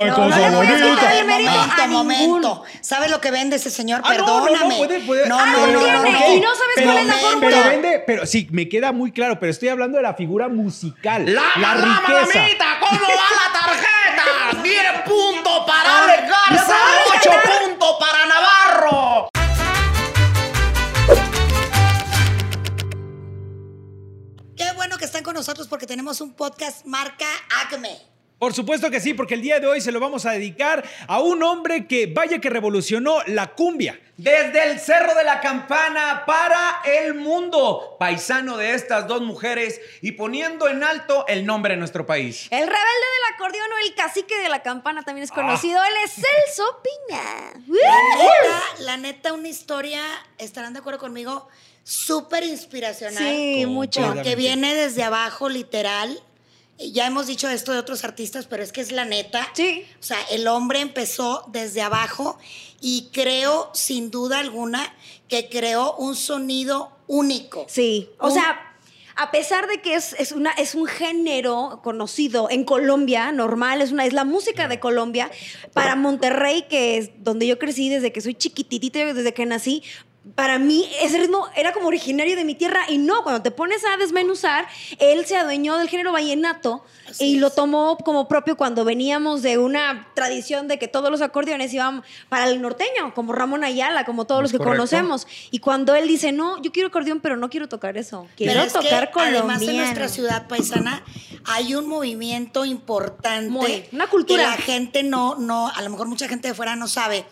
Ay, No, no le voy a el mérito Momento, a ningún. momento. ¿Sabes lo que vende ese señor? Ah, no, no, no, Perdóname. puede, puede. No, Ah, no, no. Y no sabes pero, cuál es la fórmula. pero vende, pero sí, me queda muy claro, pero estoy hablando de la figura musical, la, riqueza. ¿Cómo va la tarjeta? 10 puntos para Ale Garza, 8 puntos para Navarro. Qué bueno que están con nosotros porque tenemos un podcast marca Acme. Por supuesto que sí, porque el día de hoy se lo vamos a dedicar a un hombre que vaya que revolucionó la cumbia. Desde el Cerro de la Campana para el mundo, paisano de estas dos mujeres y poniendo en alto el nombre de nuestro país. El rebelde del acordeón o el cacique de la campana también es conocido. Él es Celso Piña. La neta, la neta, una historia, estarán de acuerdo conmigo, súper inspiracional. Sí, mucho. Porque viene desde abajo, literal. Ya hemos dicho esto de otros artistas, pero es que es la neta. Sí. O sea, el hombre empezó desde abajo y creo, sin duda alguna, que creó un sonido único. Sí, o Un- sea, a pesar de que es, es, una, es un género conocido en Colombia, normal, es, una, es la música de Colombia, para Monterrey, que es donde yo crecí desde que soy chiquititita, desde que nací, para mí ese ritmo era como originario de mi tierra y no, cuando te pones a desmenuzar, él se adueñó del género vallenato Así y es. lo tomó como propio cuando veníamos de una tradición de que todos los acordeones iban para el norteño, como Ramón Ayala, como todos los Es que correcto. conocemos. Y cuando él dice, no, yo quiero acordeón, pero no quiero tocar eso. Quiero Pero es tocar que además en colombiano. nuestra ciudad paisana hay un movimiento importante. Muy, una cultura. Que la gente no, no, a lo mejor mucha gente de fuera no sabe,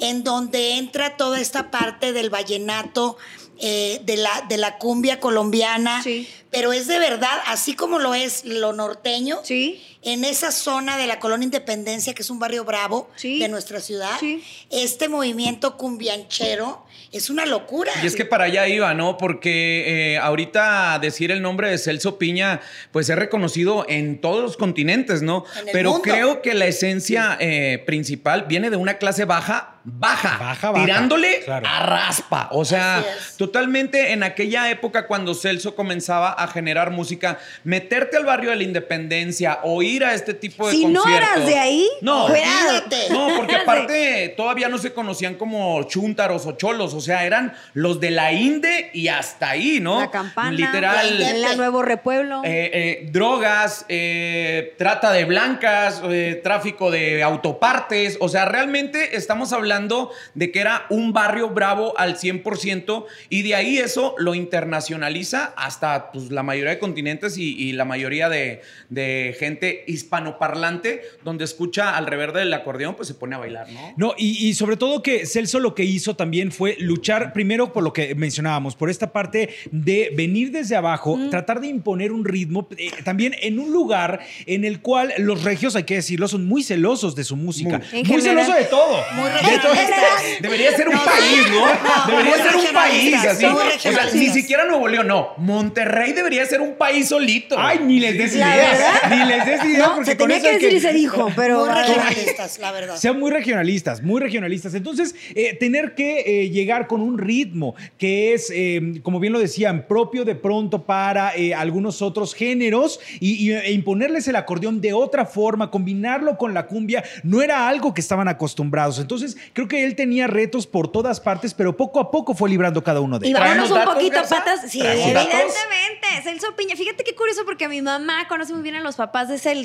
en donde entra toda esta parte del vallenato, eh, de, la, de la cumbia colombiana. Sí. Pero es de verdad, así como lo es lo norteño, Sí. En esa zona de la Colonia Independencia, que es un barrio bravo Sí. de nuestra ciudad, Sí. este movimiento cumbianchero es una locura. Y es que para allá iba, ¿no? Porque eh, ahorita decir el nombre de Celso Piña, pues es reconocido en todos los continentes, ¿no? Pero mundo. creo que la esencia eh, principal viene de una clase baja, baja, Baja, baja, tirándole claro. a raspa. O sea, totalmente en aquella época cuando Celso comenzaba a generar música, meterte al barrio de la Independencia o ir a este tipo de Si no conciertos. eras de ahí, no, olvídate. no, porque aparte todavía no se conocían como chúntaros o cholos, o sea, eran los de la Inde y hasta ahí, ¿no? La campana. Literal. En la Nuevo Repueblo. eh, eh, drogas, eh, trata de blancas, tráfico de autopartes, o sea, realmente estamos hablando de que era un barrio bravo al 100% y de ahí eso lo internacionaliza hasta pues, la mayoría de continentes y, y la mayoría de, de gente hispanoparlante donde escucha al revés del acordeón pues se pone a bailar, ¿no? No, y, y sobre todo que Celso lo que hizo también fue luchar primero por lo que mencionábamos, por esta parte de venir desde abajo, tratar de imponer un ritmo, eh, también en un lugar en el cual los regios, hay que decirlo, son muy celosos de su música. Muy. Celosos de todo. Muy De todo. Debería ser un No, país, ¿no? no, debería ser un país, así. O sea, ni siquiera Nuevo León, no. Monterrey debería ser un país solito. Ay, ni les des ideas. Ni les des ideas no, porque se tenía que decir y se dijo, pero... Muy regionalistas, la verdad. Sean muy regionalistas, muy regionalistas. Entonces, eh, tener que eh, llegar con un ritmo que es, eh, como bien lo decían, propio de pronto para eh, algunos otros géneros y, y, e imponerles el acordeón de otra forma, combinarlo con la cumbia, no era algo que estaban acostumbrados. Entonces, creo que él tenía retos por todas partes, pero poco a poco fue librando cada uno de Y ellos. vámonos ¿Traemos un poquito patas. Sí, evidentemente. Celso Piña. Fíjate qué curioso porque mi mamá conoce muy bien a los papás de Celso,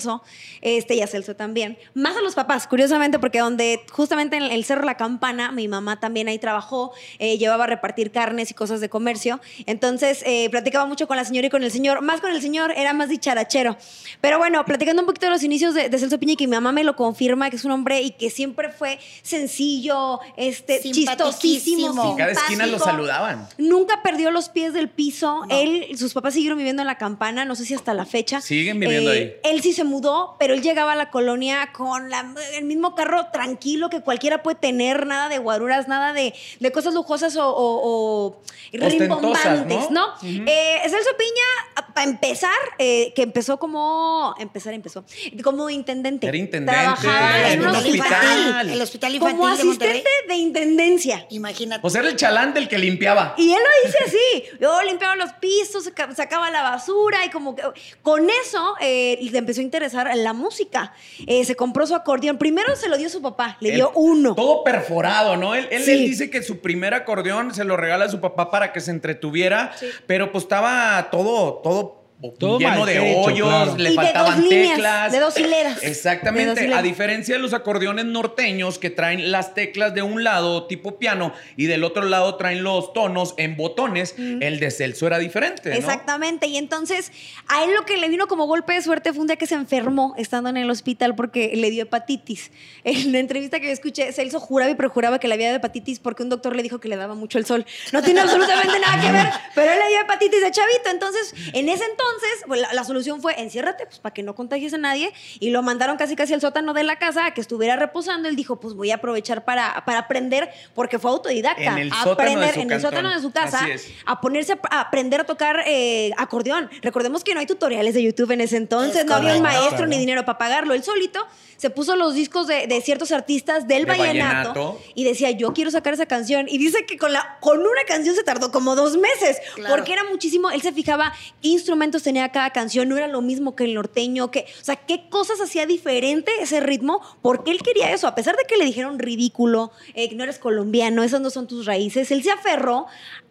este y a Celso también. Más a los papás, curiosamente, porque donde justamente en el Cerro La Campana, mi mamá también ahí trabajó, eh, llevaba a repartir carnes y cosas de comercio. Entonces, eh, platicaba mucho con la señora y con el señor. Más con el señor, era más dicharachero. Pero bueno, platicando un poquito de los inicios de, de Celso Piña que mi mamá me lo confirma, que es un hombre y que siempre fue sencillo, este, chistosísimo. En cada esquina lo saludaban. Nunca perdió los pies del piso. Él, sus papás siguieron viviendo en la campana, no sé si hasta la fecha. Siguen viviendo ahí. Él sí se mudó, pero él llegaba a la colonia con la- el mismo carro tranquilo que cualquiera puede tener, nada de guaruras, nada de, de cosas lujosas o, o- o rimbombantes, ¿no? ¿no? Ujú. Eh, Celso Piña, para empezar, eh, que empezó como. Empezar, empezó. Como intendente. Era intendente, Trabajaba en un hospital. hospital. El hospital infantil Como de Monterrey. asistente de intendencia. Imagínate. O sea, era el chalán del que limpiaba. Y él lo dice así. Yo limpiaba los pisos, saca- sacaba la basura y como que con eso eh, le empezó a interesar la música. Eh, se compró su acordeón. Primero se lo dio su papá, le dio uno. Todo perforado, ¿no? Él, él- Sí. él dice que su primer acordeón se lo regala a su papá para que se entretuviera, Sí. pero pues estaba todo, todo, Todo lleno de hecho, hoyos, claro. le Y de faltaban dos líneas, teclas. de dos hileras. Exactamente. De dos hileras. A diferencia de los acordeones norteños que traen las teclas de un lado tipo piano y del otro lado traen los tonos en botones, el de Celso era diferente, ¿no? Exactamente. Y entonces, a él lo que le vino como golpe de suerte fue un día que se enfermó estando en el hospital porque le dio hepatitis. En la entrevista que yo escuché, Celso juraba y perjuraba que le había dado hepatitis porque un doctor le dijo que le daba mucho el sol. No tiene absolutamente nada que ver, pero él le dio hepatitis de chavito. Entonces, en ese entonces, pues, la, la solución fue enciérrate, pues para que no contagies a nadie. Y lo mandaron casi casi al sótano de la casa a que estuviera reposando. Él dijo, pues voy a aprovechar para, para aprender porque fue autodidacta. En el A sótano de aprender su en el sótano de su casa a ponerse a, a aprender a tocar eh, acordeón. Recordemos que no hay tutoriales de YouTube en ese entonces, Es no había un maestro ni dinero para pagarlo. Él solito se puso los discos de, de ciertos artistas del De vallenato, vallenato. y decía, yo quiero sacar esa canción. Y dice que con, la, con una canción se tardó como dos meses, Claro. porque era muchísimo, él se fijaba qué instrumentos tenía cada canción, no era lo mismo que el norteño, que, o sea, qué cosas hacía diferente ese ritmo, porque él quería eso, a pesar de que le dijeron ridículo, eh, que no eres colombiano, esas no son tus raíces, él se aferró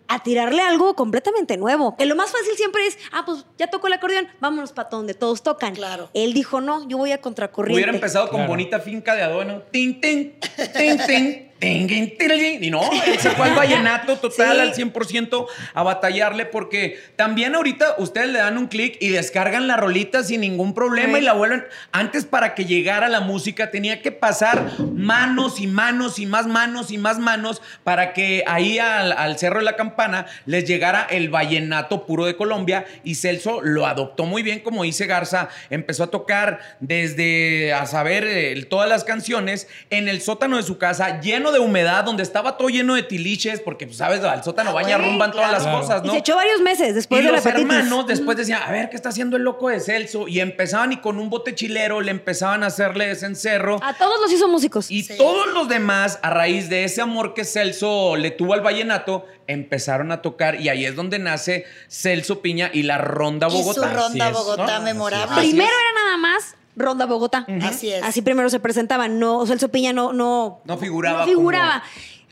a tirarle algo completamente nuevo. Que lo más fácil siempre es, ah, pues ya tocó el acordeón, vámonos para donde todos tocan. Claro. Él dijo, no, yo voy a contracorriente. Hubiera empezado con Claro. bonita finca de tin, tin, tin, tin, tin. Y no, él se fue al vallenato total Sí. al 100% a batallarle porque también ahorita ustedes le dan un clic y descargan la rolita sin ningún problema Sí. y la vuelven. Antes para que llegara la música tenía que pasar manos y manos y más manos y más manos para que ahí al, al Cerro de la Campana les llegara el vallenato puro de Colombia y Celso lo adoptó muy bien, como dice Garza, empezó a tocar desde a saber eh, todas las canciones en el sótano de su casa, lleno de humedad, donde estaba todo lleno de tiliches, porque pues, sabes, al sótano Ah, baña güey, rumban todas las claro. cosas, Y ¿no? se echó varios meses después y de la los hepatitis. hermanos después decían, a ver, ¿qué está haciendo el loco de Celso? Y empezaban y con un bote chilero le empezaban a hacerle ese encerro. A todos los hizo músicos. Y Sí. todos los demás, a raíz de ese amor que Celso le tuvo al vallenato, empezaron a tocar y ahí es donde nace Celso Piña y la Ronda Y su Bogotá. ronda Bogotá ¿no? memorable. Primero era nada más Ronda Bogotá. Así es. Así primero se presentaban. No, o sea, el Sopiña no, no, No figuraba no figuraba.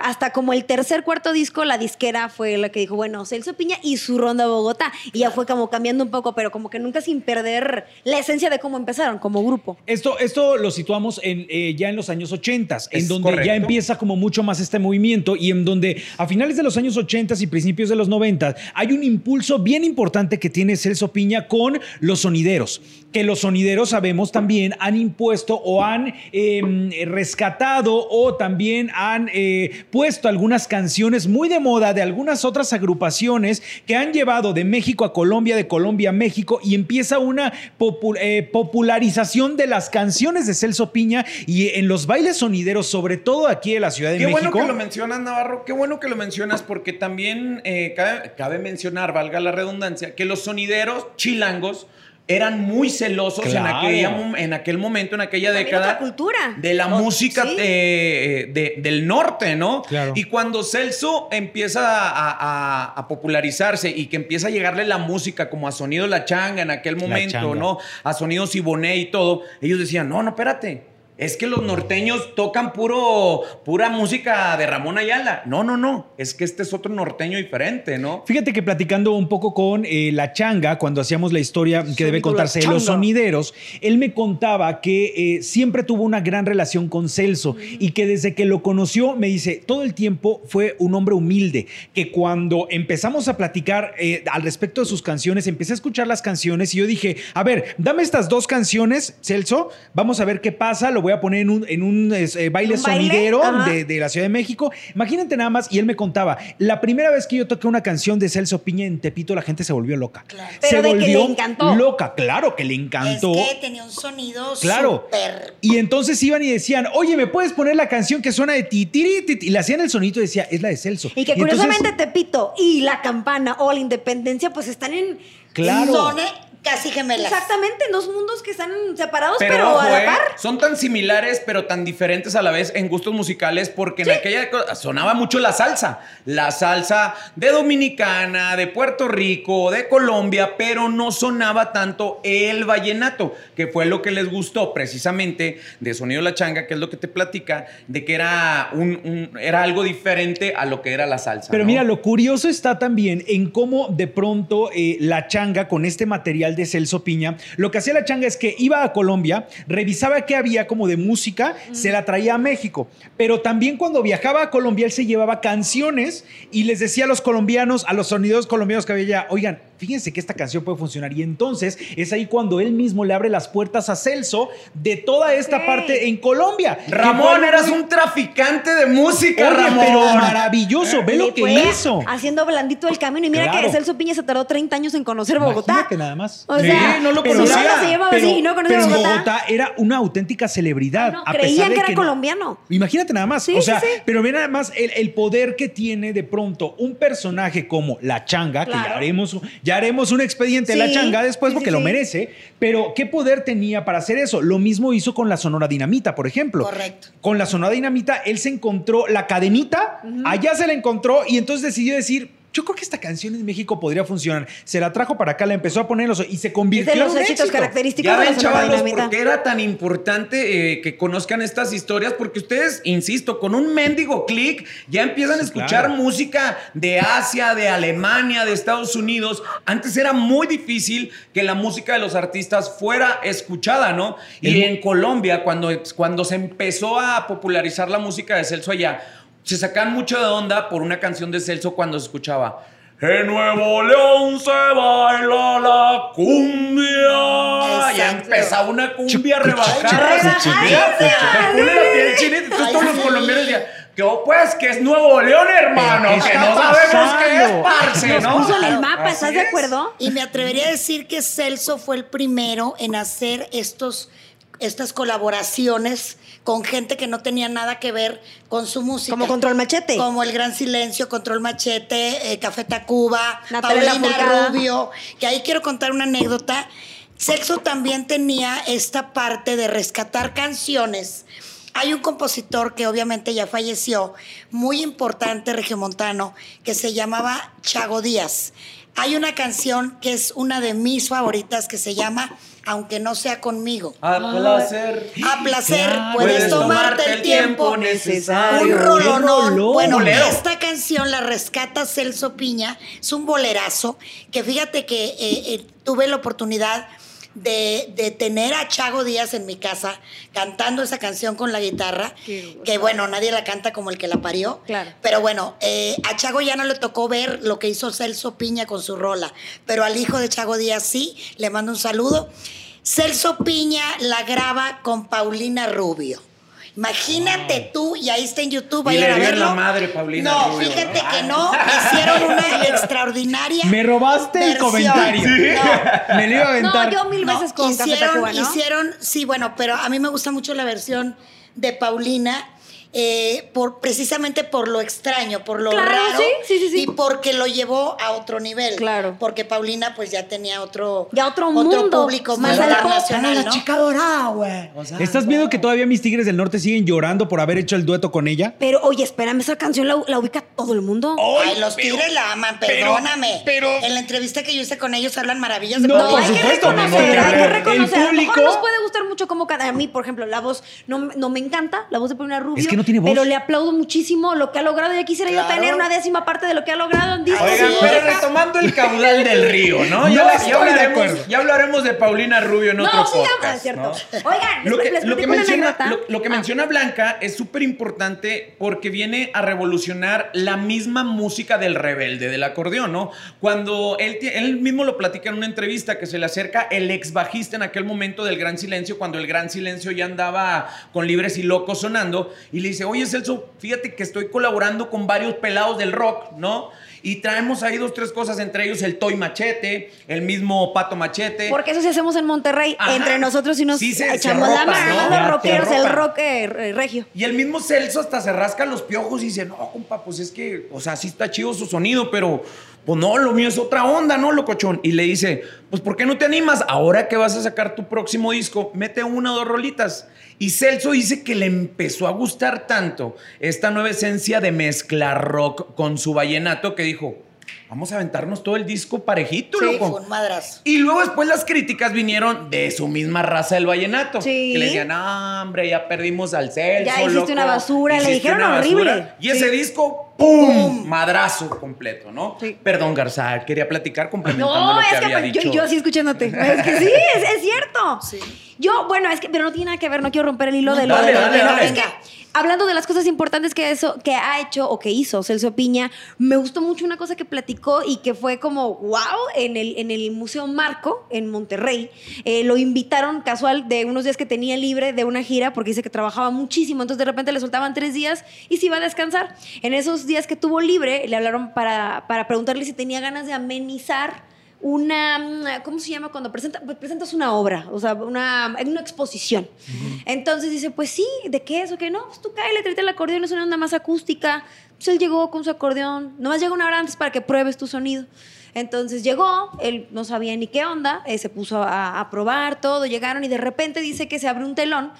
Hasta como el tercer, cuarto disco, la disquera fue la que dijo, bueno, Celso Piña y su Ronda Bogotá. Y ya fue como cambiando un poco, pero como que nunca sin perder la esencia de cómo empezaron como grupo. Esto, esto lo situamos en, eh, ya en los años 80, en donde ya empieza como mucho más este movimiento y en donde a finales de los años 80 y principios de los 90 hay un impulso bien importante que tiene Celso Piña con los sonideros, que los sonideros sabemos también han impuesto o han eh, rescatado o también han eh, puesto algunas canciones muy de moda de algunas otras agrupaciones que han llevado de México a Colombia, de Colombia a México y empieza una eh, popularización de las canciones de Celso Piña y en los bailes sonideros, sobre todo aquí en la Ciudad de Qué México. bueno que lo mencionas, Navarro. Qué bueno que lo mencionas porque también eh, cabe, cabe mencionar, valga la redundancia, que los sonideros chilangos eran muy celosos en, aquella aquel momento, en aquella También década. otra cultura. De la O- música sí. eh, de- del norte, ¿no? Claro. Y cuando Celso empieza a, a- a popularizarse y que empieza a llegarle la música como a Sonido La Changa en aquel momento. ¿no? A Sonido Siboné y todo, ellos decían, no, no, espérate. Es que los norteños tocan puro, pura música de Ramón Ayala. No, no, no. Es que este es otro norteño diferente, ¿no? Fíjate que platicando un poco con eh, la changa, cuando hacíamos la historia que debe contarse de los sonideros, él me contaba que eh, siempre tuvo una gran relación con Celso y que desde que lo conoció, me dice, todo el tiempo fue un hombre humilde, que cuando empezamos a platicar eh, al respecto de sus canciones, empecé a escuchar las canciones y yo dije, a ver, dame estas dos canciones, Celso, vamos a ver qué pasa, lo voy a poner en un, en un eh, baile sonidero de, de la Ciudad de México. Imagínate nada más, y él me contaba, la primera vez que yo toqué una canción de Celso Piña en Tepito, la gente se volvió loca. Claro. Se Pero de que le volvió encantó. loca, claro que le encantó. Es que tenía un sonido Claro. súper. Y entonces iban y decían, oye, ¿me puedes poner la canción que suena de titiri? titi?" Y le hacían el sonito y decía, es la de Celso. Y que curiosamente Tepito y La Campana o La Independencia pues están en... Claro. Son, eh, casi gemelas. Exactamente, dos mundos que están separados, pero, Pero, ojo, a la ¿eh? par. son tan similares, pero tan diferentes a la vez en gustos musicales, porque en aquella época sonaba mucho la salsa. La salsa de Dominicana, de Puerto Rico, de Colombia, pero no sonaba tanto el vallenato, que fue lo que les gustó precisamente de Sonido La Changa, que es lo que te platica, de que era, un, un- era algo diferente a lo que era la salsa. Pero ¿no? mira, lo curioso está también en cómo de pronto eh, la changa con este material de Celso Piña, lo que hacía la changa es que iba a Colombia, revisaba qué había como de música, se la traía a México. Pero también cuando viajaba a Colombia, él se llevaba canciones y les decía a los colombianos, a los sonidos colombianos que había allá, oigan, fíjense que esta canción puede funcionar. Y entonces es ahí cuando él mismo le abre las puertas a Celso de toda esta parte en Colombia. Ramón, fue eras un traficante de música, Oye, Ramón. pero maravilloso, ve lo que fue hizo. Haciendo blandito el camino. Y mira Claro. que Celso Piña se tardó 30 años en conocer Bogotá. Imagínate nada más. O Sí, sea, no lo pero conocía. Bogotá se llamaba así y no conocía pero en Bogotá. Bogotá era una auténtica celebridad. No, a creían pesar de que era no- colombiano. Imagínate nada más. Sí, o sea, sí, sí. pero ve nada más el, el poder que tiene de pronto un personaje como La Changa, que ya haremos, ya haremos un expediente de La Changa después porque sí, lo merece. Pero ¿qué poder tenía para hacer eso? Lo mismo hizo con la Sonora Dinamita, por ejemplo. Correcto. Con la Sonora Dinamita, él se encontró la cadenita, allá se la encontró y entonces decidió decir. Yo creo que esta canción en México podría funcionar. Se la trajo para acá, la empezó a poner en los- y se Es convirtió de los en un éxitos éxito. característicos Ya de la ven, chavalos, Dinamita. por qué era tan importante eh, que conozcan estas historias, porque ustedes, insisto, con un mendigo clic ya empiezan a escuchar claro. música de Asia, de Alemania, de Estados Unidos. Antes era muy difícil que la música de los artistas fuera escuchada, ¿no? Y El- en Colombia, cuando, cuando se empezó a popularizar la música de Celso allá, se sacan mucho de onda por una canción de Celso cuando se escuchaba. En Nuevo León se baila la cumbia. Ya Exacto. empezaba una cumbia rebajada. Rebajada. Me pone la piel chinita. Entonces Ay, todos los colombianos decían, ¿qué pues? Que es Nuevo León, hermano. ¿Pero qué Que está no sabemos qué es, parce, Nos ¿no? puso en el mapa, ¿estás de es. acuerdo? Y me atrevería a decir que Celso fue el primero en hacer estos, estas colaboraciones con gente que no tenía nada que ver con su música. Como Control Machete. Como El Gran Silencio, Control Machete, eh, Café Tacuba, Natalia Paulina. Rubio. Que ahí quiero contar una anécdota. Celso también tenía esta parte de rescatar canciones. Hay un compositor que obviamente ya falleció, muy importante regiomontano, que se llamaba Chago Díaz. Hay una canción que es una de mis favoritas que se llama Aunque no sea conmigo. A placer. A placer, Claro. puedes tomarte el tiempo necesario. un rolonón. rolón. Bueno, Bolero. esta canción la rescata Celso Piña. Es un bolerazo que fíjate que eh, eh, tuve la oportunidad de, de tener a Chago Díaz en mi casa cantando esa canción con la guitarra. Que bueno, nadie la canta como el que la parió. Claro. Pero bueno, eh, a Chago ya no le tocó ver lo que hizo Celso Piña con su rola. Pero al hijo de Chago Díaz sí, le mando un saludo. Celso Piña la graba con Paulina Rubio. Imagínate tú, y ahí está en YouTube, Y le a verlo. la madre Paulina No, Rubio. fíjate que no, hicieron una extraordinaria. Me robaste el versión. comentario. No, Me lo iba a No, aventar. yo mil no, veces con Café hicieron, Tacuba, ¿no? hicieron, sí, bueno, pero a mí me gusta mucho la versión de Paulina. Eh, por, precisamente por lo extraño, por lo Claro, raro sí, sí, sí, sí. y porque lo llevó a otro nivel. Claro. Porque Paulina pues ya tenía otro, Ya otro mundo, público más internacional, ¿no? dorada, güey. O sea, ¿Estás viendo que todavía mis Tigres del Norte siguen llorando por haber hecho el dueto con ella? Pero, oye, espérame, esa canción la, la ubica todo el mundo. Ay, los tigres la aman, perdóname. en la entrevista que yo hice con ellos hablan maravillas de No, No, por hay que supuesto, reconocer, hay que el reconocer. A lo mejor público- nos puede gustar mucho cómo canta. A mí, por ejemplo, la voz no, no me encanta, la voz de Paulina Rubio. Es que no tiene voz. Pero le aplaudo muchísimo lo que ha logrado. Ya quisiera yo tener una décima parte de lo que ha logrado en discos. Oigan, y pero retomando el caudal del río, ¿no? No Ya, estoy ya de hablaremos, acuerdo. ya hablaremos de Paulina Rubio en otro No, sigamos, podcast, es cierto. ¿no? Oigan, Lo que, les lo que platico una menciona, anécdota. lo, lo que Ah. menciona Blanca es súper importante porque viene a revolucionar la misma música del rebelde, del acordeón, ¿no? Cuando él, él mismo lo platica en una entrevista que se le acerca el ex bajista en aquel momento del Gran Silencio, cuando el Gran Silencio ya andaba con Libres y Locos sonando, y le dice, oye Celso, fíjate que estoy colaborando con varios pelados del rock, ¿no? Y traemos ahí dos, tres cosas, entre ellos el Toy Machete, el mismo Pato Machete. Porque eso sí hacemos en Monterrey, Ajá. entre nosotros y nos Sí, se- se echamos la mano, ¿no? los rockeros, el rock eh, re- regio. Y el mismo Celso hasta se rasca los piojos y dice, no, compa, pues es que, o sea, sí está chido su sonido, pero pues no, lo mío es otra onda, ¿no, locochón? Y le dice, pues ¿por qué no te animas? Ahora que vas a sacar tu próximo disco, mete una o dos rolitas. Y Celso dice que le empezó a gustar tanto esta nueva esencia de mezcla rock con su vallenato que dijo, vamos a aventarnos todo el disco parejito, Sí, loco. fue un madrazo. Y luego después las críticas vinieron de su misma raza del vallenato. Sí. Que le decían, "No, hombre, ya perdimos al Celso, Ya hiciste loco. una basura", le dijeron horrible. Y ese disco, ¡pum! Madrazo completo, ¿no? Sí. Perdón, Garza, quería platicar complementando No, lo que es que había pues, yo, dicho. yo así escuchándote. Es que sí, es, es cierto. Sí. Yo, bueno, es que, pero no tiene nada que ver, no quiero romper el hilo de lo Dale, de lo- dale, de lo- dale. Es que, hablando de las cosas importantes que eso, que ha hecho o que hizo Celso Piña, me gustó mucho una cosa que platicó y que fue como wow en el, en el Museo Marco en Monterrey. Eh, lo invitaron casual de unos días que tenía libre de una gira porque dice que trabajaba muchísimo, entonces de repente le soltaban tres días y se iba a descansar. En esos días que tuvo libre, le hablaron para, para preguntarle si tenía ganas de amenizar una, ¿cómo se llama? Cuando presenta, pues, presentas una obra, o sea, una, una exposición. Entonces dice, pues sí, ¿de qué es o qué no? Pues tú cáele, tráete el acordeón, es una onda más acústica. Pues él llegó con su acordeón, nomás llega una hora antes para que pruebes tu sonido. Entonces llegó, él no sabía ni qué onda, eh, se puso a, a probar todo, llegaron y de repente dice que se abrió un telón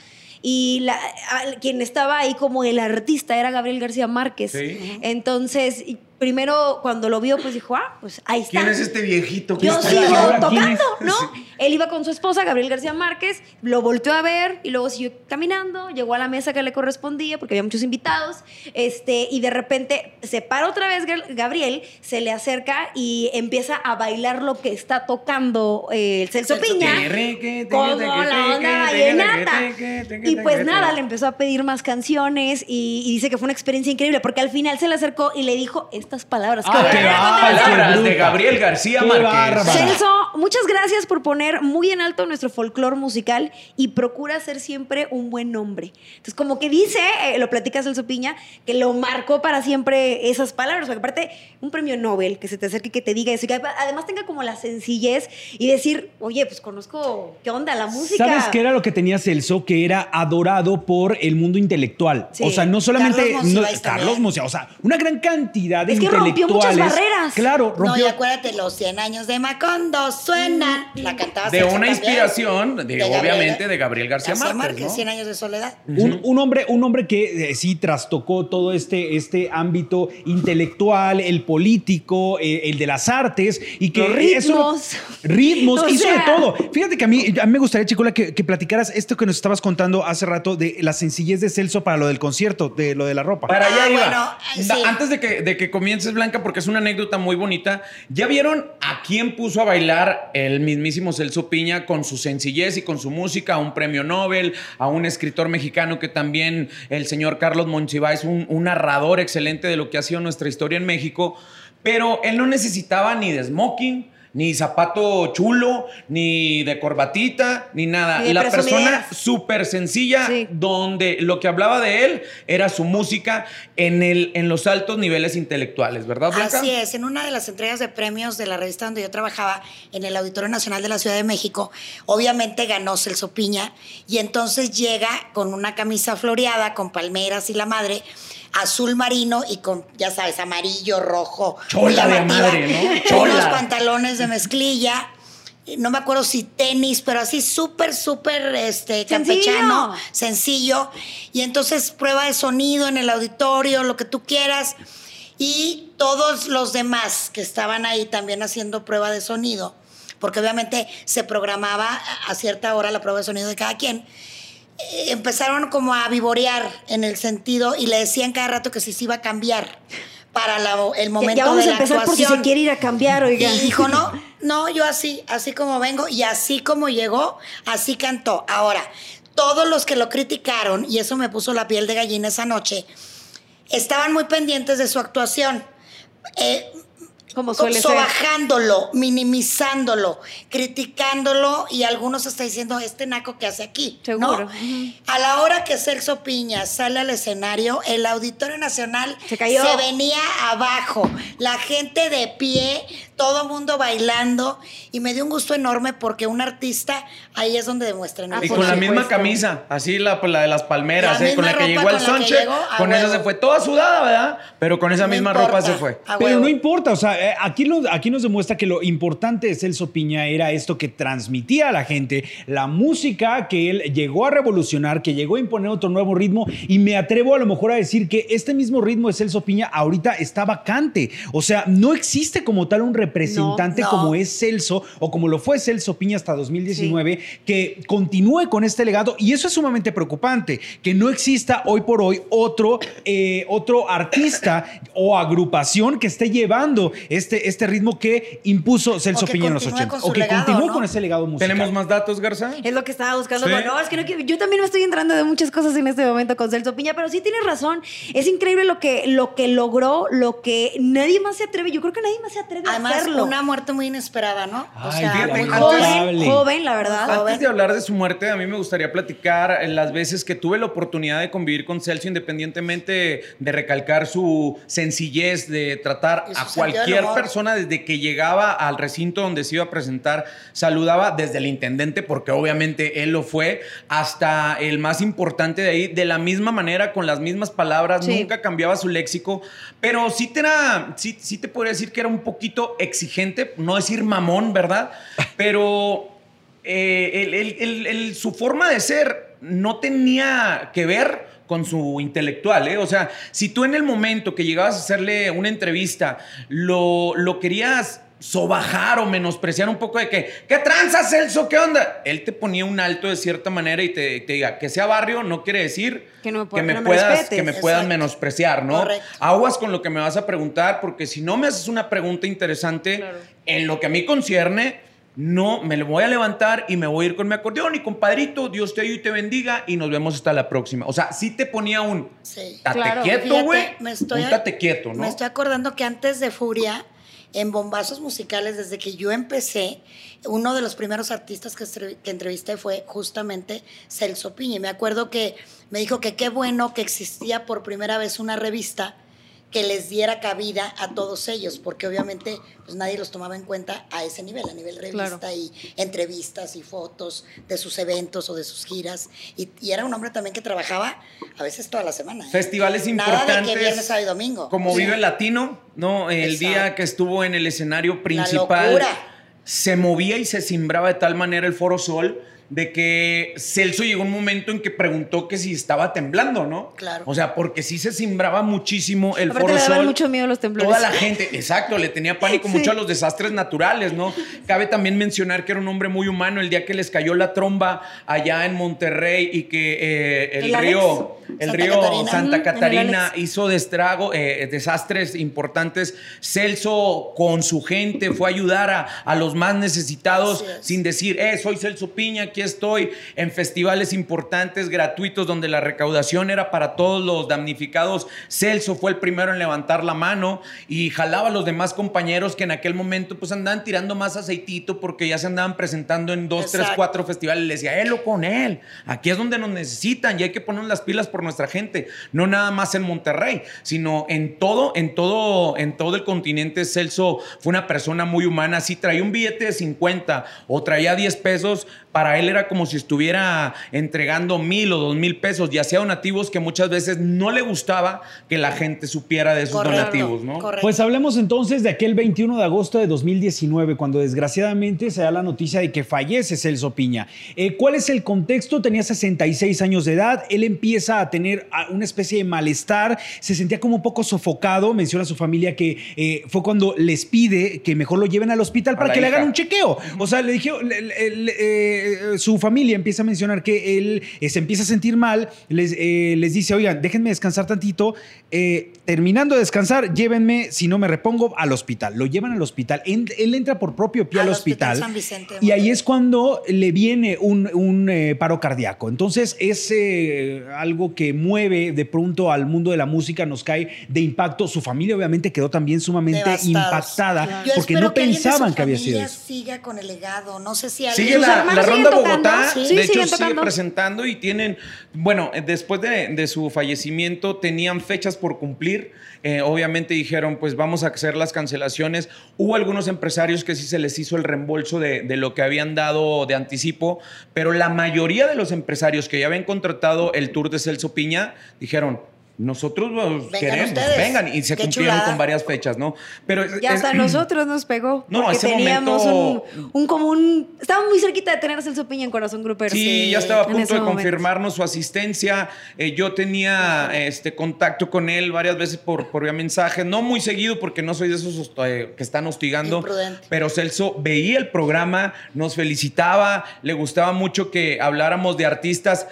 y la- a- quien estaba ahí como el artista era Gabriel García Márquez. Sí. Entonces, primero cuando lo vio, pues dijo, ah, pues ahí está. ¿Quién es este viejito que Yo está sigo ahora? ¿Quién tocando? ¿no? Él iba con su esposa, Gabriel García Márquez, lo volteó a ver y luego siguió caminando, llegó a la mesa que le correspondía porque había muchos invitados, este, y de repente se para otra vez Gabriel, se le acerca y empieza a bailar lo que está tocando eh, el Celso Piña, Piña. como la onda vallenata. Y pues nada, le empezó a pedir más canciones y, y dice que fue una experiencia increíble porque al final se le acercó y le dijo estas palabras. Ah, qué. Palabras de. Gabriel García Qué Márquez. Celso, muchas gracias por poner muy en alto nuestro folclore musical y procura ser siempre un buen hombre. Entonces, como que dice, eh, lo platica Celso Piña, que lo marcó para siempre esas palabras. Porque aparte, un premio Nobel que se te acerque y que te diga eso, y que además tenga como la sencillez y decir, oye, pues conozco qué onda la música. ¿Sabes qué era lo que tenía Celso? Que era adorado por el mundo intelectual. Sí. O sea, no solamente Carlos no-. Monsiváis, o sea, una gran cantidad de Es que rompió muchas barreras. Claro, No, y rompió. acuérdate, los 100 años de Macondo suenan. La cantaba De una también. inspiración, de, Gabriel- obviamente, de Gabriel García, Márquez. ¿no? 100 años de soledad. Un, un hombre, un hombre que eh, sí trastocó todo este, este ámbito intelectual, el político, eh, el de las artes y que Los eso- ritmos. ritmos, O hizo de todo. Fíjate que a mí, a mí me gustaría, Chicola, que, que platicaras esto que nos estabas contando hace rato de la sencillez de Celso para lo del concierto, de lo de la ropa. Para allá Ah, iba. bueno, Da- sí. Antes de que, de que comiences, Blanca, porque es una anécdota muy bonita. ¿Ya vieron a quién puso a bailar el mismísimo Celso Piña con su sencillez y con su música? A un premio Nobel, a un escritor mexicano que también, el señor Carlos Monsiváis, un, un narrador excelente de lo que ha sido nuestra historia en México. Pero él no necesitaba ni de smoking, ni zapato chulo, ni de corbatita, ni nada. Ni la persona súper sencilla, Sí. donde lo que hablaba de él era su música en, el, en los altos niveles intelectuales, ¿verdad, Blanca? Así es, en una de las entregas de premios de la revista donde yo trabajaba, en el Auditorio Nacional de la Ciudad de México, obviamente ganó Celso Piña y entonces llega con una camisa floreada, con palmeras y la madre, azul marino y con, ya sabes, amarillo, rojo. Chola de llamativa, madre, ¿no? Chola. Unos pantalones de mezclilla. No me acuerdo si tenis, pero así súper, súper este, campechano, sencillo. Y entonces prueba de sonido en el auditorio, lo que tú quieras. Y todos los demás que estaban ahí también haciendo prueba de sonido, porque obviamente se programaba a cierta hora la prueba de sonido de cada quien, empezaron como a vivorear en el sentido y le decían cada rato que si se iba a cambiar para la- el Ya- momento ya vamos de a la empezar por si actuación. se quiere ir a cambiar, oiga. Y dijo, no, no, yo así, así como vengo y así como llegó, así cantó. Ahora, todos los que lo criticaron, y eso me puso la piel de gallina esa noche, estaban muy pendientes de su actuación. Eh, Como suele ser. minimizándolo, criticándolo y algunos hasta diciendo este naco que hace aquí. Seguro. A la hora que Celso Piña sale al escenario, el Auditorio Nacional Se cayó. venía abajo, la gente de pie, todo mundo bailando y me dio un gusto enorme porque un artista ahí es donde demuestra. ¿no? Ah, Y con la misma camisa, así la, la de las palmeras, La ¿eh? con la que llegó al Sonche, llegó, a con esa se fue toda sudada, ¿verdad? Pero con esa No misma importa, ropa se fue. Pero no importa, o sea, eh, aquí, lo- aquí nos demuestra que lo importante de Celso Piña era esto que transmitía a la gente, la música que él llegó a revolucionar, que llegó a imponer otro nuevo ritmo y me atrevo a lo mejor a decir que este mismo ritmo de Celso Piña ahorita está vacante, o sea, no existe como tal un representante No, no. como es Celso o como lo fue Celso Piña hasta 2019 que continúe con este legado y eso es sumamente preocupante, que no exista hoy por hoy otro, eh, otro artista o agrupación que esté llevando este, este ritmo que impuso Celso Piña en los continúe 80 con su o que legado, continúe ¿no? con ese legado musical. ¿Tenemos más datos, Garza? Es lo que estaba buscando. Sí. Bueno, es que no quiero- yo también me estoy entrando de muchas cosas en este momento con Celso Piña, pero sí tienes razón. Es increíble lo que, lo que logró, lo que nadie más se atreve. Yo creo que nadie más se atreve a Además, hacerlo. una muerte muy inesperada, ¿no? O sea, fíjate, muy joven. Joven, la verdad. Joven. Antes de hablar de su muerte, a mí me gustaría platicar las veces que tuve la oportunidad de convivir con Celso, independientemente de recalcar su sencillez de tratar a cualquier persona desde que llegaba al recinto donde se iba a presentar, saludaba desde el intendente, porque obviamente él lo fue, hasta el más importante de ahí, de la misma manera, con las mismas palabras, Sí. nunca cambiaba su léxico, pero sí te, era, sí, sí te podría decir que era un poquito exigente, no decir mamón, ¿verdad? Pero eh, el- el- el- el- su forma de ser no tenía que ver con su intelectual, ¿eh? O sea, si tú en el momento que llegabas a hacerle una entrevista lo, lo querías sobajar o menospreciar un poco de que, ¿qué tranza, Celso? ¿Qué onda? Él te ponía un alto de cierta manera y te, te diga, que sea barrio no quiere decir Que no me que no puedas, que me puedas Exacto. menospreciar, ¿no? Correcto. Aguas con lo que me vas a preguntar, porque si no me haces una pregunta interesante, Claro. en lo que a mí concierne, no, me lo voy a levantar y me voy a ir con mi acordeón y compadrito, Dios te ayude y te bendiga y nos vemos hasta la próxima. O sea, sí te ponía un Sí. tate Claro. quieto, güey. me estoy- Un tate quieto, ¿no? Me estoy acordando que antes de Furia, en bombazos musicales, desde que yo empecé, uno de los primeros artistas que, entrevisté fue justamente Celso Piña. Me acuerdo que me dijo que qué bueno que existía por primera vez una revista que les diera cabida a todos ellos, porque obviamente pues nadie los tomaba en cuenta a ese nivel, a nivel revista Claro. y entrevistas y fotos de sus eventos o de sus giras. Y, y era un hombre también que trabajaba a veces toda la semana. ¿eh? Festivales Nada importantes. de que viernes, sábado y domingo. Como O sea, Vive Latino, ¿no? El Exacto. día que estuvo en el escenario principal. locura. Se movía y se cimbraba de tal manera el Foro Sol de que Celso llegó un momento en que preguntó que si estaba temblando, ¿no? Claro. O sea, porque sí se cimbraba muchísimo el Aparte Foro le daban Sol. mucho miedo los temblores. Toda la gente, exacto, le tenía pánico Sí. mucho a los desastres naturales, ¿no? Cabe también mencionar que era un hombre muy humano el día que les cayó la tromba allá en Monterrey y que eh, el, ¿El Alex? río, el Santa río Catarina. Santa Catarina hizo destrago, eh, desastres importantes. Celso con su gente fue a ayudar a, a los más necesitados sin decir, eh, soy Celso Piña, aquí estoy, en festivales importantes, gratuitos, donde la recaudación era para todos los damnificados. Celso fue el primero en levantar la mano y jalaba a los demás compañeros que en aquel momento pues andaban tirando más aceitito porque ya se andaban presentando en dos, tres, cuatro festivales. Le decía, él o con él, aquí es donde nos necesitan y hay que poner las pilas por nuestra gente. No nada más en Monterrey, sino en todo, en todo, en todo el continente. Celso fue una persona muy humana. Si traía un billete de 50 o traía 10 pesos, para él era como si estuviera entregando mil o dos mil pesos y hacía donativos que muchas veces no le gustaba que la gente supiera de esos Correcto, donativos, ¿no? correcto. Pues hablemos entonces de aquel 21 de agosto de 2019, cuando desgraciadamente se da la noticia de que fallece Celso Piña. Eh, ¿Cuál es el contexto? Tenía 66 años de edad, él empieza a tener una especie de malestar, se sentía como un poco sofocado, menciona a su familia que eh, fue cuando les pide que mejor lo lleven al hospital para que le hagan un chequeo. O sea, le dijo, le- le- le- eh, su familia empieza a mencionar que él eh, se empieza a sentir mal, les, eh, les dice, oigan, déjenme descansar tantito, eh, terminando de descansar, llévenme, si no me repongo, al hospital. Lo llevan al hospital, En- él entra por propio pie al, Al Hospital hospital. San Vicente de y ahí es cuando le viene un, un, eh, paro cardíaco. Entonces es eh, algo que mueve de pronto al mundo de la música, nos cae de impacto. Su familia obviamente quedó también sumamente Devastados. impactada porque no que pensaban que había sido eso. siga con el legado. No sé si alguien... La, la Ronda tocando, Bogotá, sí, de hecho, sigue tocando. presentando y tienen, bueno, eh, después de, de su fallecimiento tenían fechas por cumplir. Eh, obviamente dijeron, pues vamos a hacer las cancelaciones. Hubo algunos empresarios que sí se les hizo el reembolso de, de lo que habían dado de anticipo, pero la mayoría de los empresarios que ya habían contratado el tour de Celso Piña dijeron, nosotros los Vengan queremos, ustedes. vengan. Y se Qué cumplieron chulada. con varias fechas, ¿no? Pero Ya hasta es- nosotros nos pegó. No, porque ese teníamos momento- un, un común. Estábamos muy cerquita de tener a Celso Piña en Corazón Grupero. Sí, ya estaba a punto de momento. confirmarnos su asistencia. Eh, yo tenía este contacto con él varias veces por, por vía mensaje, no muy seguido porque no soy de esos eh, que están hostigando. Imprudente. Pero Celso veía el programa, nos felicitaba, le gustaba mucho que habláramos de artistas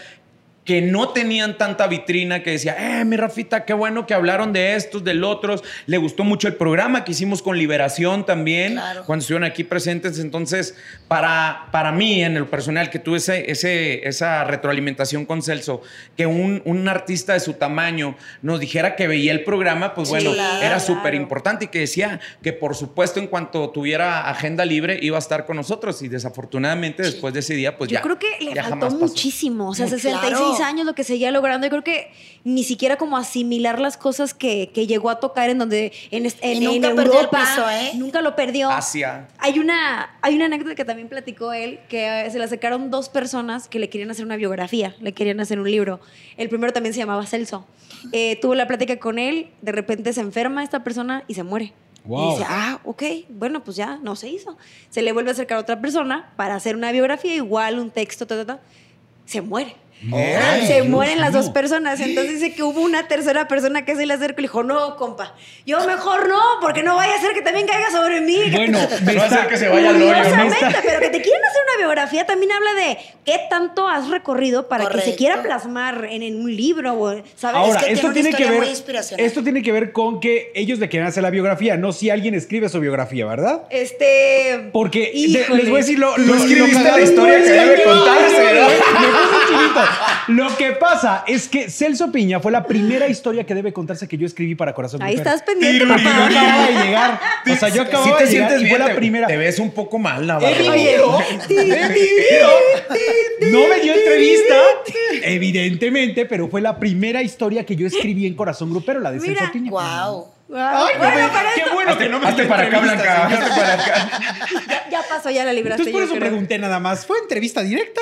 que no tenían tanta vitrina, que decía, eh, mi Rafita, qué bueno que hablaron de estos, del otros. Le gustó mucho el programa que hicimos con Liberación también, Claro. cuando estuvieron aquí presentes. Entonces, para, para mí, en el personal, que tuve ese, ese- esa retroalimentación con Celso, que un, un artista de su tamaño nos dijera que veía el programa, pues bueno, claro, era claro. súper importante y que decía que, por supuesto, en cuanto tuviera agenda libre, iba a estar con nosotros. Y desafortunadamente, después de ese día, pues Yo ya. creo que le faltó muchísimo. O sea, Muy 66 años lo que seguía logrando. Yo creo que ni siquiera como asimilar las cosas que, que llegó a tocar en donde en, en, Y nunca en perdió el Europa. piso, ¿eh? Nunca lo perdió. Asia. Hay una, hay una anécdota que también platicó él, que eh, se le acercaron dos personas que le querían hacer una biografía, le querían hacer un libro. El primero también se llamaba Celso. Eh, tuvo la plática con él, de repente se enferma esta persona y se muere. Wow. Y dice, ah, ok, bueno, pues ya no se hizo. Se le vuelve a acercar a otra persona para hacer una biografía, igual un texto, ta, ta, ta. Se muere. Se Dios mueren las dos personas. Entonces dice que hubo una tercera persona que se le acercó y le dijo, no, compa, yo mejor no, porque no vaya a ser que también caiga sobre mí. Bueno, me Va a hacer que se vaya al está- pero que te quieren hacer una biografía también habla de qué tanto has recorrido para que se quiera plasmar en, en un libro, o, ¿sabes? Ahora, Es que esto tiene una tiene que historia ver. muy inspiracional. Esto tiene que ver con que ellos le quieren hacer la biografía, no si alguien escribe su biografía, ¿verdad? Este. Porque de- les voy a decir lo, lo- escribiste lo la historia que debe contarse, ¿no? Lo que pasa es que Celso Piña fue la primera historia que debe contarse que yo escribí para Corazón Ahí estás pendiente, Porque yo papá. acababa de llegar. O sea, yo acababa te de llegar sientes y fue bien, la te- primera. Te ves un poco mal, Navarro. He vivido, he vivido. No me dio entrevista, evidentemente, pero fue la primera historia que yo escribí en Corazón Grupero, la de Mira. Celso Piña. Wow. Ay, no Bueno, me- para qué esto- bueno Hazte, que no me hazte para acá, Blanca. señor. Hazte para acá. Ya, ya pasó, ya la libraste. Entonces por yo eso creo. pregunté nada más. ¿Fue entrevista directa?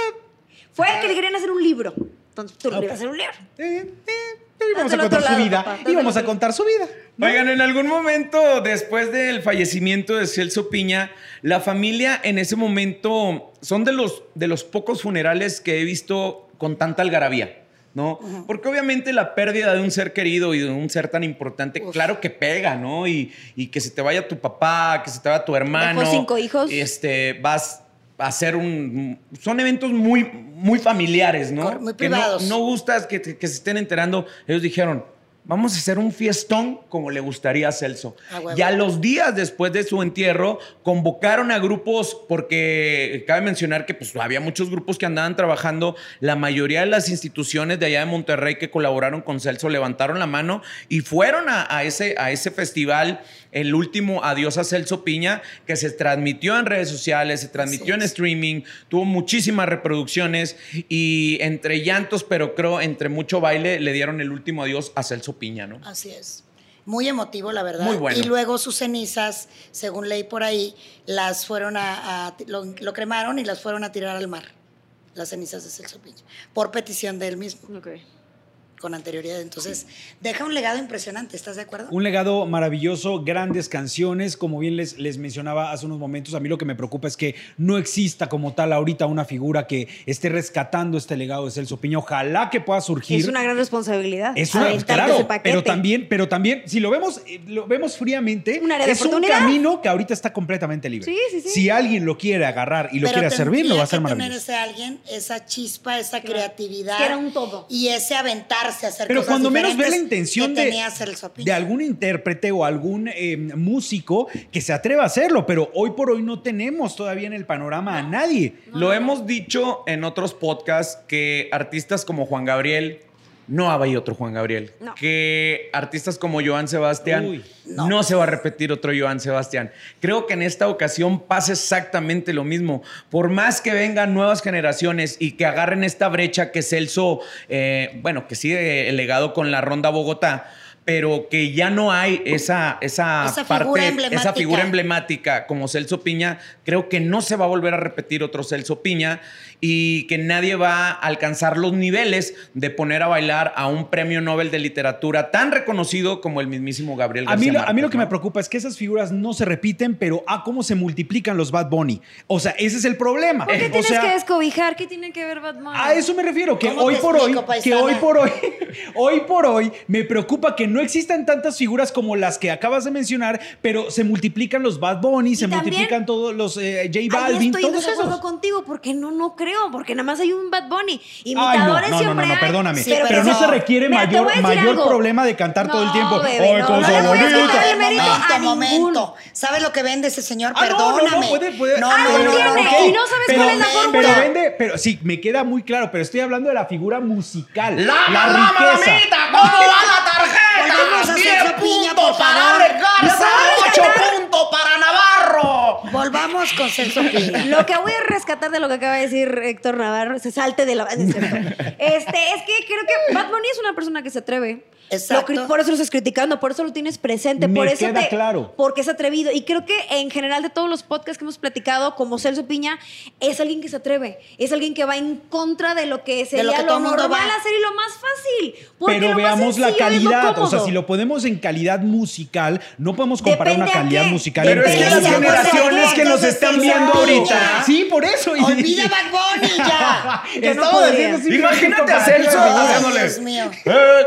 Fue el que le querían hacer un libro. Entonces tú le ibas a hacer un libro. Eh, eh, y vamos a contar su vida. Y vamos a contar su vida. Oigan, en algún momento, después del fallecimiento de Celso Piña, la familia en ese momento son de los, de los pocos funerales que he visto con tanta algarabía. ¿no? Porque obviamente la pérdida de un ser querido y de un ser tan importante, claro que pega, ¿no? Y, y que se te vaya tu papá, que se te vaya tu hermano. Dejó cinco hijos. Este, vas hacer un... Son eventos muy, muy familiares, ¿no? Muy Que no- privados. no gustas que, que se estén enterando. Ellos dijeron, vamos a hacer un fiestón como le gustaría a Celso. Ah, y a los días después de su entierro, convocaron a grupos, porque cabe mencionar que pues, había muchos grupos que andaban trabajando. La mayoría de las instituciones de allá de Monterrey que colaboraron con Celso levantaron la mano y fueron a, a ese, a ese festival. El último Adiós a Celso Piña, que se transmitió en redes sociales, se transmitió en streaming, tuvo muchísimas reproducciones y entre llantos, pero creo entre mucho baile, le dieron el último adiós a Celso Piña, ¿no? Así es. Muy emotivo, la verdad. Muy bueno. Y luego sus cenizas, según leí por ahí, las fueron a, a- lo, lo cremaron y las fueron a tirar al mar. Las cenizas de Celso Piña. Por petición de él mismo, Ok. Con anterioridad. Entonces, deja un legado impresionante, ¿estás de acuerdo? Un legado maravilloso, grandes canciones, como bien les, les mencionaba hace unos momentos, a mí lo que me preocupa es que no exista como tal ahorita una figura que esté rescatando este legado de Celso Piña. Ojalá que pueda surgir. Es una gran responsabilidad. Es una, claro, ese paquete. pero también, pero también, si lo vemos, eh, lo vemos fríamente, Un área de es un camino que ahorita está completamente libre. Sí, sí, sí. Si alguien lo quiere agarrar y lo Pero quiere servir, lo va a hacer maravilloso. tener ese alguien, esa chispa, esa creatividad. Que era un todo. Y ese aventarse a hacer Pero cosas cuando menos ve la intención de, de algún intérprete o algún eh, músico que se atreva a hacerlo, pero hoy por hoy no tenemos todavía en el panorama a nadie. Lo hemos dicho en otros podcasts que artistas como Juan Gabriel, no hay otro Juan Gabriel. No. Que artistas como Joan Sebastián Uy, no. se va a repetir otro Joan Sebastián. Creo que en esta ocasión pasa exactamente lo mismo. Por más que vengan nuevas generaciones y que agarren esta brecha que Celso, eh, bueno, que sigue el legado con la Ronda Bogotá. Pero que ya no hay esa, esa, Esa parte, figura esa emblemática. figura emblemática como Celso Piña, creo que no se va a volver a repetir otro Celso Piña y que nadie va a alcanzar los niveles de poner a bailar a un premio Nobel de literatura tan reconocido como el mismísimo Gabriel A mí, García a mí lo que me preocupa es que esas figuras no se repiten, pero a cómo se multiplican los Bad Bunny. O sea, ese es el problema. ¿Por qué o tienes sea, que descobijar? ¿Qué tiene que ver Batman? A eso me refiero, que ¿Cómo hoy por hoy, que hoy por hoy, hoy por hoy me preocupa que no existan tantas figuras como las que acabas de mencionar, pero se multiplican los Bad Bunny, se también- multiplican todos los eh, J Balvin, estoy todos desacuerdo esos. contigo porque no, no creo, porque nada más hay un Bad Bunny. Ay, no, Imitadores no, no, no, siempre no, perdóname. Sí, pero, pero no no. se requiere Mira, mayor, mayor algo. problema de cantar todo el No, tiempo. bebé, Ay, no, no momento, a momento. ninguno. ¿Sabes lo que vende ese señor? Ah, no, no, no, Perdóname. puede, puede. No, no, no, no, no. y no sabes pero, cuál es la pero fórmula. vende, pero sí, me queda muy claro, pero estoy hablando de la figura musical. ¡La, riqueza. mamita! ¿Cómo va Volvamos a hacer 10 su piña, puntos por para favor. Alex Garza, Lo 8 vamos a puntos para Navarro. Volvamos con Celso Piña. Lo que voy a rescatar de lo que acaba de decir Héctor Navarro, se salte de la. es cierto. Este, es que creo que Bad Bunny es una persona que se atreve. Exacto. Lo por eso lo estás criticando, por eso lo tienes presente, Me por eso queda te- claro. porque es atrevido. Y creo que en general de todos los podcasts que hemos platicado, como Celso Piña, es alguien que se atreve, es alguien que va en contra de lo que sería lo que lo, normal hacer y lo más fácil. Pero veamos la calidad. O sea, si lo ponemos en calidad musical, no podemos comparar Depende una calidad qué. musical Pero es que las generaciones que nos están viendo ahorita. Sí, por eso. Olvida Bad Bunny ya. Yo no Imagínate a Celso haciéndole. Dios mío. Eh,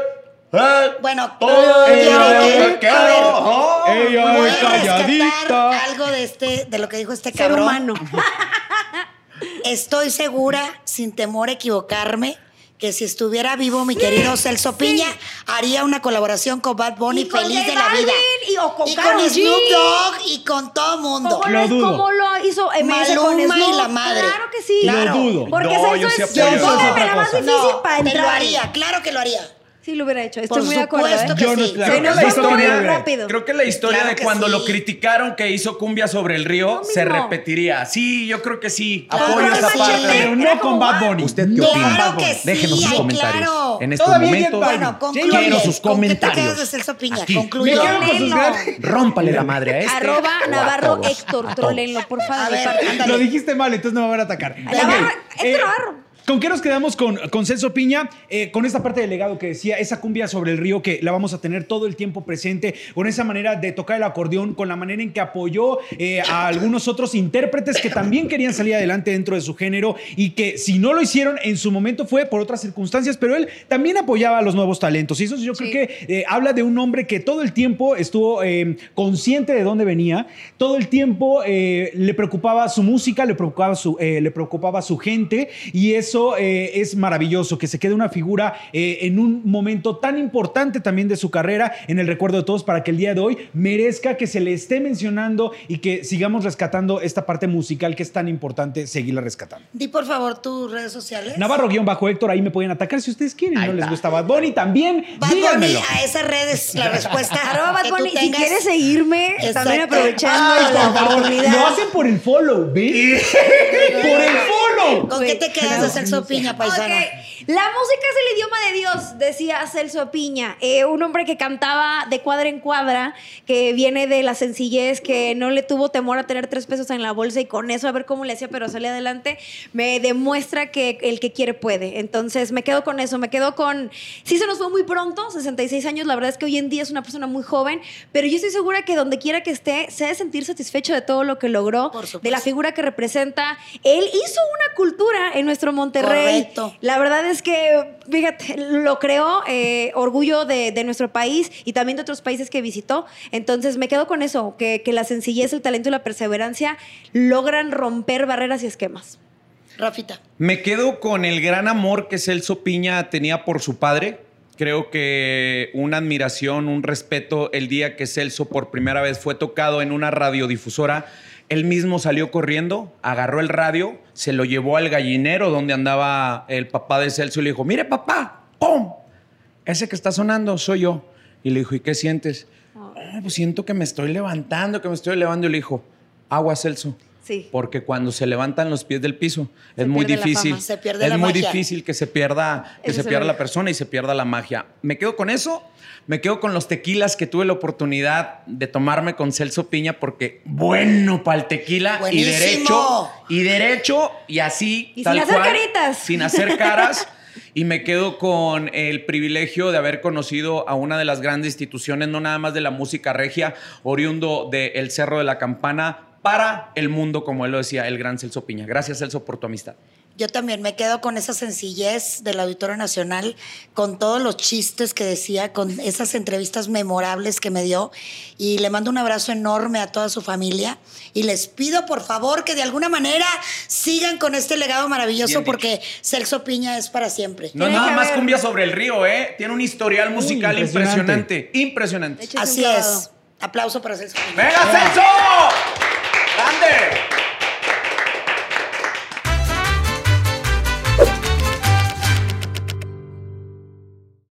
eh, Bueno, todo quiero el que- oh, Ella Voy es a rescatar calladita. algo de este, de lo que dijo este ser cabrón. humano. Estoy segura, sin temor a equivocarme, que si estuviera vivo mi querido Celso Piña, haría una colaboración con Bad Bunny Y con feliz J de la vida. Y- o con Karol G. Snoop Dogg y con todo mundo. ¿Cómo Lo lo, dudo. cómo lo hizo MS con Maluma y Snoop? la madre. Claro que sí. Lo Claro. dudo. Porque No, yo Celso sí es, apoyo eso. póngame Eso es la más difícil No, para te lo entrar. haría, claro que lo haría. Sí lo hubiera hecho. Estoy Por muy de acuerdo. ¿eh? que Yo no sí. estoy de Se acuerdo. nos la historia-. Creo que la historia Claro de que cuando sí. lo criticaron que hizo cumbia sobre el río se repetiría. Sí, yo creo que sí. Claro, Apoyo esa parte. Pero no con Bad. Bunny. ¿Usted qué No opina? Claro que sí, Déjenos sus comentarios claro. en estos Todavía Balvin. Bueno, concluye. Quiero sus ¿Con qué te comentarios. quedas de Celso Piña? Aquí. Me Concluye. quedo con sus Trolenlo. grandes- Rómpale la madre a este. Arroba Navarro Héctor, trolenlo, por favor. Lo dijiste mal, entonces no me van a atacar. Héctor Navarro. ¿Con qué nos quedamos con, con Celso Piña? Eh, con esta parte del legado que decía, esa cumbia sobre el río que la vamos a tener todo el tiempo presente, con esa manera de tocar el acordeón, con la manera en que apoyó eh, a algunos otros intérpretes que también querían salir adelante dentro de su género y que si no lo hicieron en su momento fue por otras circunstancias, pero él también apoyaba a los nuevos talentos. Y eso yo Sí. creo que eh, habla de un hombre que todo el tiempo estuvo eh, consciente de dónde venía, todo el tiempo eh, le preocupaba su música, le preocupaba su, eh, le preocupaba su gente y eso eh, es maravilloso, que se quede una figura eh, en un momento tan importante también de su carrera en el recuerdo de todos para que el día de hoy merezca que se le esté mencionando y que sigamos rescatando esta parte musical que es tan importante seguirla rescatando. Di por favor tus redes sociales. Navarro-Héctor, ahí me pueden atacar si ustedes quieren. Ahí ¿No les gusta Bad Bunny? También, Bad Bunny, díganmelo. a esas redes la respuesta. Arroba Bad Bunny. Si quieres seguirme, Exacto. también aprovechando Ah, esta por favor. oportunidad. Lo hacen por el follow, ¿ves? por el follow. ¿Con qué te quedas Celso Piña, paisana? La música es el idioma de Dios, decía Celso Piña, Eh, un hombre que cantaba de cuadra en cuadra, que viene de la sencillez, que no le tuvo temor a tener tres pesos en la bolsa y con eso a ver cómo le hacía, pero sale adelante, me demuestra que el que quiere puede. Entonces me quedo con eso, me quedo con... Sí se nos fue muy pronto, 66 años, la verdad es que hoy en día es una persona muy joven, pero yo estoy segura que donde quiera que esté, se ha de sentir satisfecho de todo lo que logró, de la figura que representa. Él hizo una cultura en nuestro Monterrey. Correcto. La verdad es que, fíjate, lo creó, eh, orgullo de, de nuestro país y también de otros países que visitó. Entonces me quedo con eso, que, que la sencillez, el talento y la perseverancia logran romper barreras y esquemas. Rafita. Me quedo con el gran amor que Celso Piña tenía por su padre. Creo que una admiración, un respeto el día que Celso por primera vez fue tocado en una radiodifusora. Él mismo salió corriendo, agarró el radio, se lo llevó al gallinero donde andaba el papá de Celso y le dijo, mire papá, ¡pum! ese que está sonando soy yo. Y le dijo, ¿y qué sientes? "Ah, pues siento que me estoy levantando, que me estoy elevando. Y le dijo, agua, Celso. Sí. Porque cuando se levantan los pies del piso Se es muy difícil. se pierde es la muy magia. difícil que se pierda, que Eso se pierda la persona y se pierda la magia. Me quedo con eso. Me quedo con los tequilas que tuve la oportunidad de tomarme con Celso Piña porque bueno para el tequila y derecho y derecho y así Y tal sin hacer cual, caritas. sin hacer caras. Y me quedo con el privilegio de haber conocido a una de las grandes instituciones, no nada más de la música regia, oriundo del Cerro de la Campana, para el mundo, como él lo decía, el gran Celso Piña. Gracias, Celso, por tu amistad. Yo también me quedo con esa sencillez del Auditorio Nacional, con todos los chistes que decía, con esas entrevistas memorables que me dio. Y le mando un abrazo enorme a toda su familia. Y les pido, por favor, que de alguna manera sigan con este legado maravilloso, Bien dicho. porque Celso Piña es para siempre. No es nada más cumbia sobre el río, ¿eh? Tiene un historial musical impresionante. impresionante. Impresionante. Así es. Aplauso para Celso Piña. ¡Venga, Celso! Yeah.